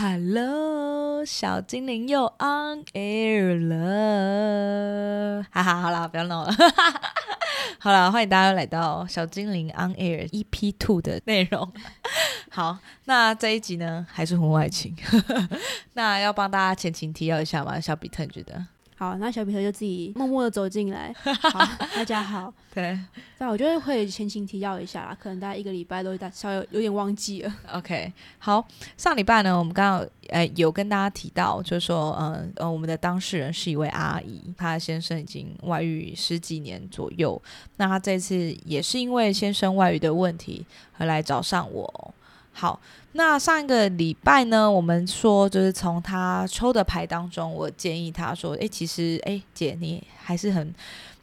Hello，小精灵又 on air 了，哈哈，好啦，不要闹了，好啦，欢迎大家来到小精灵 on air EP two 的内容。好，那这一集呢还是婚外情，那要帮大家前情提要一下吗？小比特你觉得？好，那小比特就自己默默的走进来。好，大家好。对，那，我觉得会前情提要一下啦，可能大家一个礼拜都大稍微有点忘记了。OK，好，上礼拜呢，我们刚刚呃有跟大家提到，就是说，嗯呃，我们的当事人是一位阿姨，她的先生已经外遇十几年左右，那她这次也是因为先生外遇的问题而来找上我。好，那上一个礼拜呢，我们说就是从他抽的牌当中，我建议他说，诶，其实，诶，姐，你还是很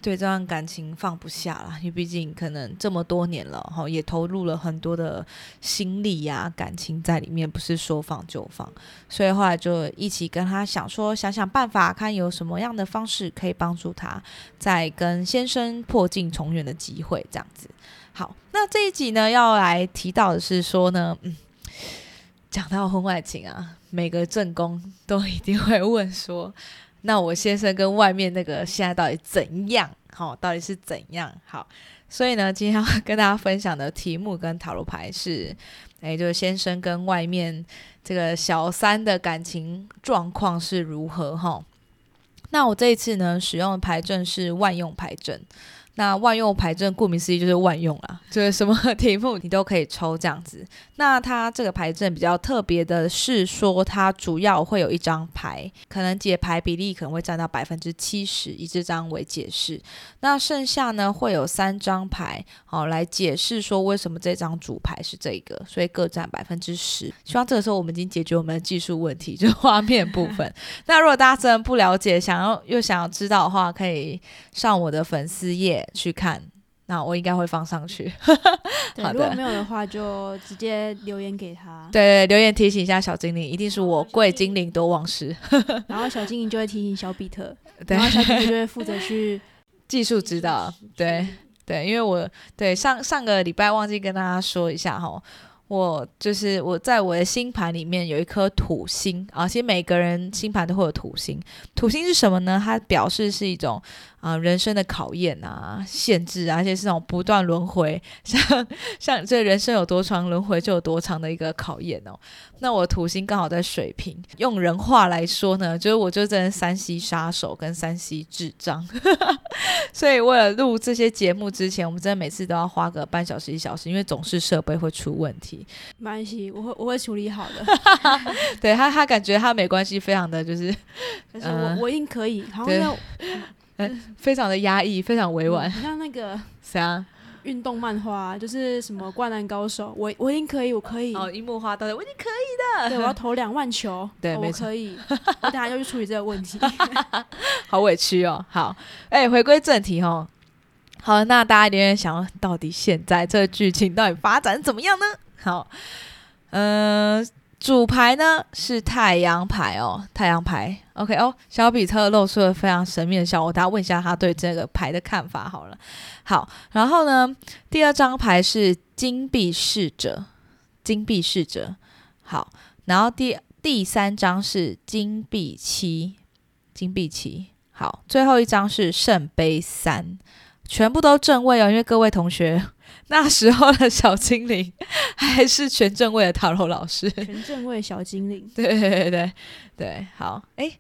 对这段感情放不下啦，因为毕竟可能这么多年了，哈，也投入了很多的心力呀、感情在里面，不是说放就放，所以后来就一起跟他想说，想想办法，看有什么样的方式可以帮助他，在跟先生破镜重圆的机会，这样子。好，那这一集呢，要来提到的是说呢，嗯，讲到婚外情啊，每个正宫都一定会问说，那我先生跟外面那个现在到底怎样？好，到底是怎样？好，所以呢，今天要跟大家分享的题目跟塔罗牌是，哎，就是先生跟外面这个小三的感情状况是如何？哈，那我这一次呢，使用的牌阵是万用牌阵。那万用牌阵顾名思义就是万用啦，就是什么 题目你都可以抽这样子。那它这个牌阵比较特别的是说，它主要会有一张牌，可能解牌比例可能会占到百分之七十，以这张为解释。那剩下呢会有三张牌，好来解释说为什么这张主牌是这个，所以各占百分之十。希望这个时候我们已经解决我们的技术问题，就是画面部分。那如果大家真的不了解，想要又想要知道的话，可以上我的粉丝页去看。那我应该会放上去。好的，如果没有的话，就直接留言给他。对，留言提醒一下小精灵，一定是我贵精灵多忘事。然后小精灵就会提醒小比特，然后小比特就会负责去 技术指导。对对，因为我对上上个礼拜忘记跟大家说一下哈。我就是我在我的星盘里面有一颗土星啊，其实每个人星盘都会有土星。土星是什么呢？它表示是一种啊人生的考验啊、限制啊，而且是那种不断轮回，像像这人生有多长，轮回就有多长的一个考验哦。那我土星刚好在水瓶，用人话来说呢，就是我就真的山西杀手跟山西智障。所以为了录这些节目之前，我们真的每次都要花个半小时一小时，因为总是设备会出问题。没关系，我会我会处理好的。对他，他感觉他没关系，非常的就是，可是我我一定可以。好像 非常的压抑，非常委婉。像那个 谁啊？运动漫画就是什么灌篮高手，我我一定可以，我可以。哦，樱木花道，我一定可以的。对，我要投两万球。对，我可以。我等下就去处理这个问题。好委屈哦。好，哎，回归正题哦。好，那大家一定想，到底现在这剧情到底发展怎么样呢？好，嗯，主牌呢是太阳牌哦，太阳牌。OK 哦，小比特露出了非常神秘的笑，我等下问一下他对这个牌的看法好了。好，然后呢，第二张牌是金币侍者，金币侍者。好，然后第第三张是金币七，金币七。好，最后一张是圣杯三，全部都正位哦，因为各位同学。那时候的小精灵还是全正位的塔罗老师，全正位小精灵。对对对对好，哎，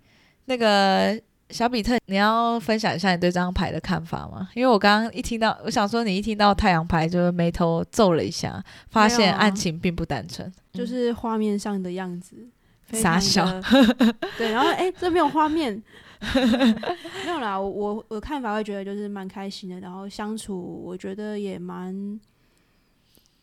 那个小比特，你要分享一下你对这张牌的看法吗？因为我刚刚一听到，我想说你一听到太阳牌就是眉头皱了一下，发现案情并不单纯，就是画面上的样子，傻笑。对，然后哎，这没有画面。没有啦，我我我看法会觉得就是蛮开心的，然后相处我觉得也蛮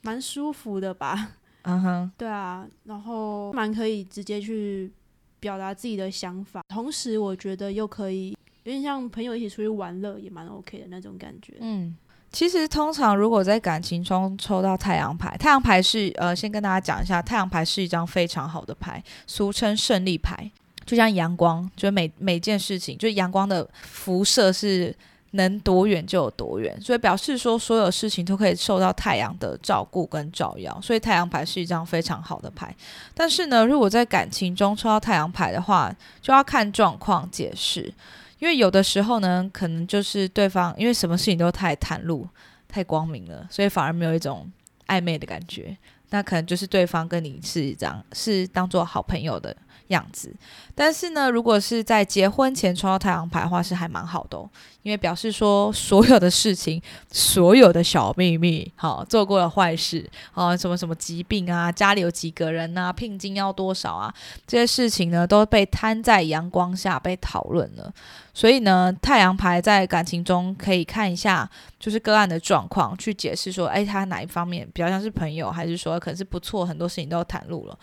蛮舒服的吧。嗯哼，对啊，然后蛮可以直接去表达自己的想法，同时我觉得又可以有点像朋友一起出去玩乐，也蛮 OK 的那种感觉。嗯，其实通常如果在感情中抽到太阳牌，太阳牌是呃，先跟大家讲一下，太阳牌是一张非常好的牌，俗称胜利牌。就像阳光，就每每件事情，就阳光的辐射是能多远就有多远，所以表示说所有事情都可以受到太阳的照顾跟照耀，所以太阳牌是一张非常好的牌。但是呢，如果在感情中抽到太阳牌的话，就要看状况解释，因为有的时候呢，可能就是对方因为什么事情都太袒露、太光明了，所以反而没有一种暧昧的感觉。那可能就是对方跟你是这样，是当做好朋友的。样子，但是呢，如果是在结婚前抽到太阳牌的话，是还蛮好的，因为表示说所有的事情、所有的小秘密，好做过的坏事啊，什么什么疾病啊，家里有几个人啊，聘金要多少啊，这些事情呢都被摊在阳光下被讨论了。所以呢，太阳牌在感情中可以看一下，就是个案的状况，去解释说，哎，他哪一方面比较像是朋友，还是说可能是不错，很多事情都袒露了。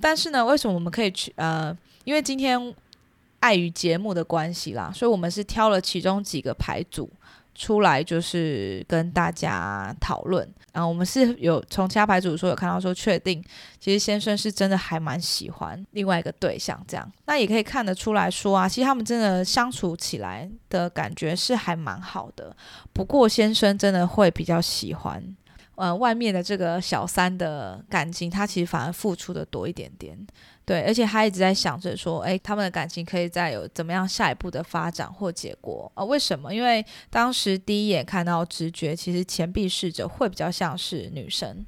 但是呢，为什么我们可以去？呃，因为今天碍于节目的关系啦，所以我们是挑了其中几个牌组出来，就是跟大家讨论。然后我们是有从其他牌组说有看到说，确定其实先生是真的还蛮喜欢另外一个对象，这样。那也可以看得出来说啊，其实他们真的相处起来的感觉是还蛮好的。不过先生真的会比较喜欢。呃，外面的这个小三的感情，他其实反而付出的多一点点，对，而且他一直在想着说，诶，他们的感情可以再有怎么样下一步的发展或结果啊？为什么？因为当时第一眼看到直觉，其实钱币侍者会比较像是女生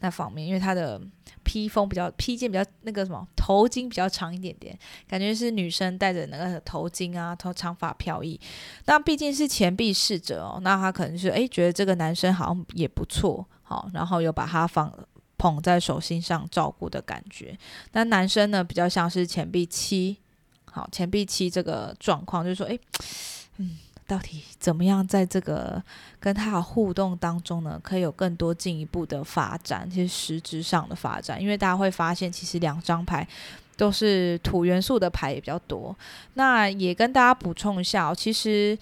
那方面，因为她的披风比较披肩比较那个什么头巾比较长一点点，感觉是女生戴着那个头巾啊，头长发飘逸。那毕竟是钱币侍者哦，那他可能是诶觉得这个男生好像也不错。好，然后又把他放捧在手心上照顾的感觉。那男生呢，比较像是钱币七，好，钱币七这个状况，就是说，诶，嗯，到底怎么样在这个跟他的互动当中呢，可以有更多进一步的发展，其实实质上的发展。因为大家会发现，其实两张牌都是土元素的牌也比较多。那也跟大家补充一下，其实，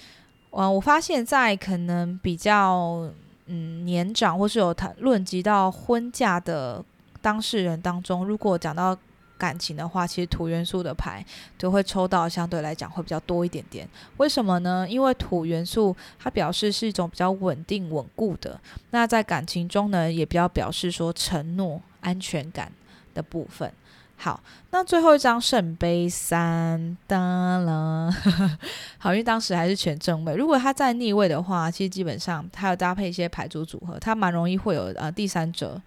嗯，我发现在可能比较。嗯，年长或是有谈论及到婚嫁的当事人当中，如果讲到感情的话，其实土元素的牌就会抽到，相对来讲会比较多一点点。为什么呢？因为土元素它表示是一种比较稳定稳固的，那在感情中呢，也比较表示说承诺、安全感的部分。好，那最后一张圣杯三，当了，好，因为当时还是全正位。如果他在逆位的话，其实基本上他要搭配一些牌组组合，他蛮容易会有呃第三者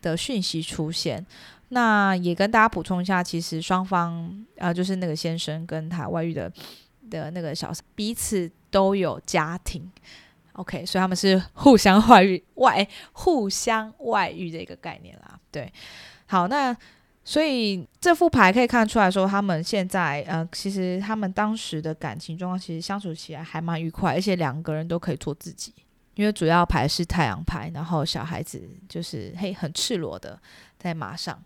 的讯息出现。那也跟大家补充一下，其实双方呃就是那个先生跟他外遇的的那个小彼此都有家庭，OK，所以他们是互相外遇外互相外遇的一个概念啦。对，好，那。所以这副牌可以看出来说，他们现在呃，其实他们当时的感情状况其实相处起来还蛮愉快，而且两个人都可以做自己。因为主要牌是太阳牌，然后小孩子就是嘿很赤裸的在马上，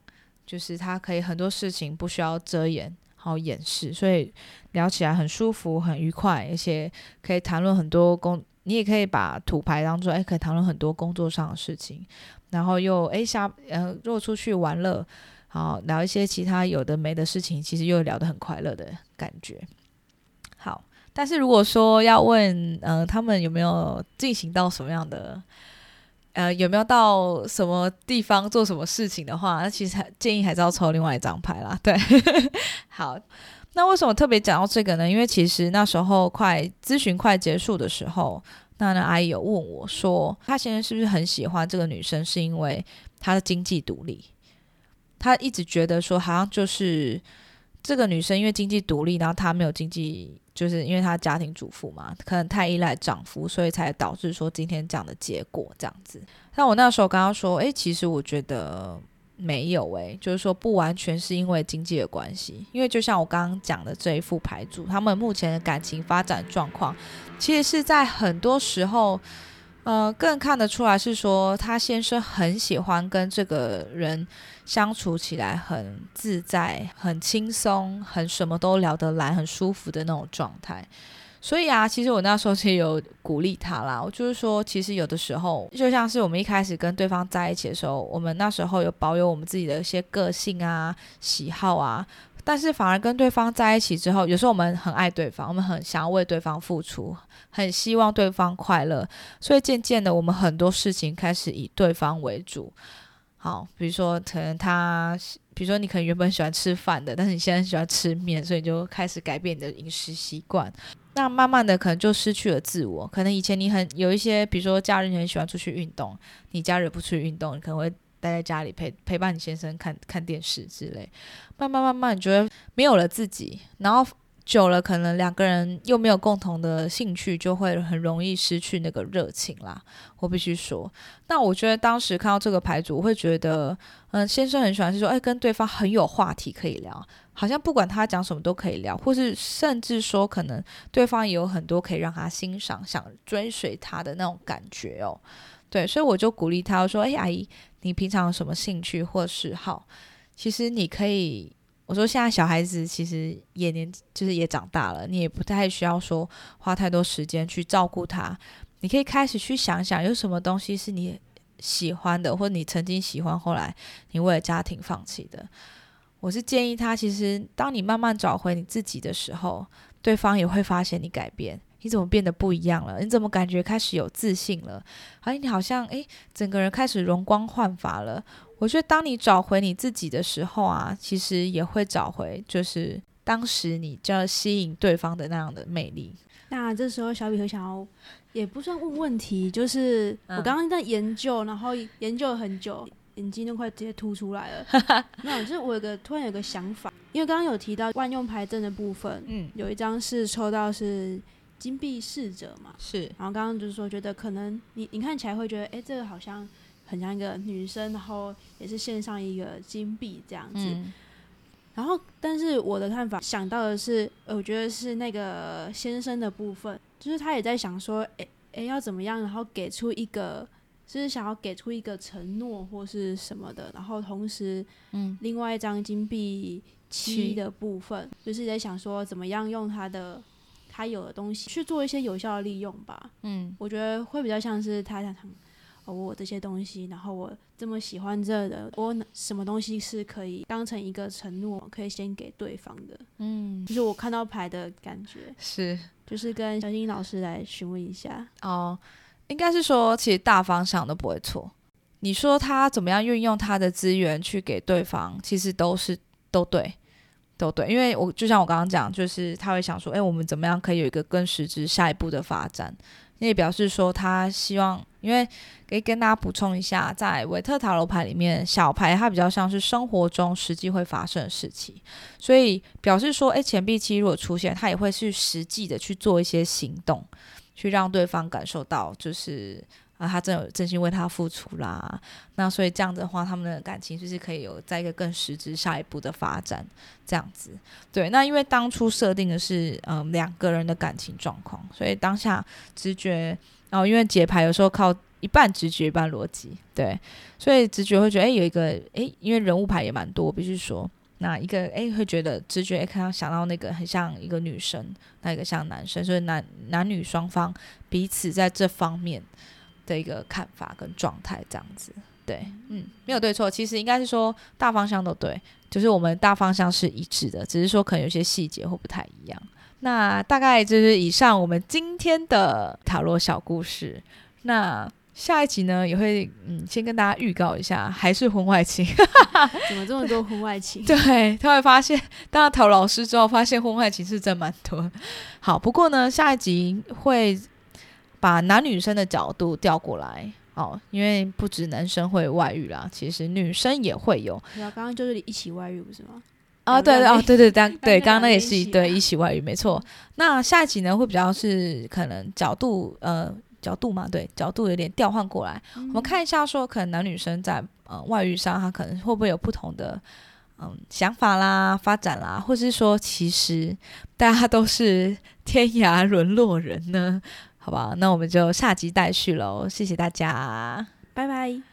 就是他可以很多事情不需要遮掩好掩饰，所以聊起来很舒服很愉快，而且可以谈论很多工，你也可以把土牌当做哎可以谈论很多工作上的事情，然后又哎下呃若出去玩乐。好，聊一些其他有的没的事情，其实又聊得很快乐的感觉。好，但是如果说要问，呃，他们有没有进行到什么样的，呃，有没有到什么地方做什么事情的话，那其实建议还是要抽另外一张牌啦。对，好，那为什么特别讲到这个呢？因为其实那时候快咨询快结束的时候，那那阿姨有问我说，她现在是不是很喜欢这个女生，是因为她的经济独立。他一直觉得说，好像就是这个女生因为经济独立，然后她没有经济，就是因为她家庭主妇嘛，可能太依赖丈夫，所以才导致说今天这样的结果这样子。但我那时候刚刚说，诶，其实我觉得没有，诶，就是说不完全是因为经济的关系，因为就像我刚刚讲的这一副牌组，他们目前的感情发展状况，其实是在很多时候。呃，更看得出来是说，他先生很喜欢跟这个人相处起来很自在、很轻松、很什么都聊得来、很舒服的那种状态。所以啊，其实我那时候其实有鼓励他啦，我就是说，其实有的时候，就像是我们一开始跟对方在一起的时候，我们那时候有保有我们自己的一些个性啊、喜好啊，但是反而跟对方在一起之后，有时候我们很爱对方，我们很想要为对方付出，很希望对方快乐，所以渐渐的，我们很多事情开始以对方为主。好，比如说可能他，比如说你可能原本喜欢吃饭的，但是你现在喜欢吃面，所以你就开始改变你的饮食习惯。那慢慢的可能就失去了自我，可能以前你很有一些，比如说假日你很喜欢出去运动，你假日不出去运动，你可能会待在家里陪陪伴你先生看看电视之类。慢慢慢慢，你觉得没有了自己，然后久了，可能两个人又没有共同的兴趣，就会很容易失去那个热情啦。我必须说，那我觉得当时看到这个牌组，我会觉得，嗯，先生很喜欢是说，哎，跟对方很有话题可以聊。好像不管他讲什么都可以聊，或是甚至说可能对方也有很多可以让他欣赏、想追随他的那种感觉哦。对，所以我就鼓励他说：“哎，阿姨，你平常有什么兴趣或嗜好？其实你可以，我说现在小孩子其实也年就是也长大了，你也不太需要说花太多时间去照顾他。你可以开始去想想，有什么东西是你喜欢的，或者你曾经喜欢，后来你为了家庭放弃的。”我是建议他，其实当你慢慢找回你自己的时候，对方也会发现你改变，你怎么变得不一样了？你怎么感觉开始有自信了？哎，你好像诶，整个人开始容光焕发了。我觉得当你找回你自己的时候啊，其实也会找回就是当时你就要吸引对方的那样的魅力。那这时候小比和想要也不算问问题，就是我刚刚在研究，然后研究了很久。眼睛都快直接凸出来了。没有，就是我有个突然有个想法，因为刚刚有提到万用牌阵的部分，嗯，有一张是抽到是金币侍者嘛，是。然后刚刚就是说，觉得可能你你看起来会觉得，哎，这个好像很像一个女生，然后也是献上一个金币这样子。然后，但是我的看法想到的是，我觉得是那个先生的部分，就是他也在想说，哎哎，要怎么样，然后给出一个。就是想要给出一个承诺或是什么的，然后同时，嗯，另外一张金币七的部分，就是在想说怎么样用他的他有的东西去做一些有效的利用吧。嗯，我觉得会比较像是他想，哦，我这些东西，然后我这么喜欢这的，我什么东西是可以当成一个承诺，可以先给对方的。嗯，就是我看到牌的感觉是，就是跟小金老师来询问一下哦。应该是说，其实大方向都不会错。你说他怎么样运用他的资源去给对方，其实都是都对，都对。因为我就像我刚刚讲，就是他会想说，哎，我们怎么样可以有一个更实质下一步的发展？那也表示说他希望，因为可以跟大家补充一下，在维特塔罗牌里面，小牌它比较像是生活中实际会发生的事情，所以表示说，哎，钱币七如果出现，他也会去实际的去做一些行动。去让对方感受到，就是啊，他真有真心为他付出啦。那所以这样的话，他们的感情就是可以有在一个更实质下一步的发展，这样子。对，那因为当初设定的是嗯两个人的感情状况，所以当下直觉，然后因为解牌有时候靠一半直觉一半逻辑，对，所以直觉会觉得哎有一个哎，因为人物牌也蛮多，必须说。那一个哎，会觉得直觉看到想到那个很像一个女生，那一个像男生，所以男男女双方彼此在这方面的一个看法跟状态这样子，对，嗯，没有对错，其实应该是说大方向都对，就是我们大方向是一致的，只是说可能有些细节会不太一样。那大概就是以上我们今天的塔罗小故事。那下一集呢，也会嗯，先跟大家预告一下，还是婚外情？怎么这么多婚外情？对，他会发现，当了陶老师之后，发现婚外情是真蛮多。好，不过呢，下一集会把男女生的角度调过来哦，因为不止男生会外遇啦，其实女生也会有。对啊，刚刚就是一起外遇，不是吗？啊，对对哦，对对对，对，刚 刚那也是一对一起外语，没错。那下一集呢，会比较是可能角度呃。角度嘛，对，角度有点调换过来，我们看一下，说可能男女生在呃外遇上，他可能会不会有不同的嗯想法啦、发展啦，或是说其实 大家都是天涯沦落人呢？好吧，那我们就下集待续喽，谢谢大家，拜拜。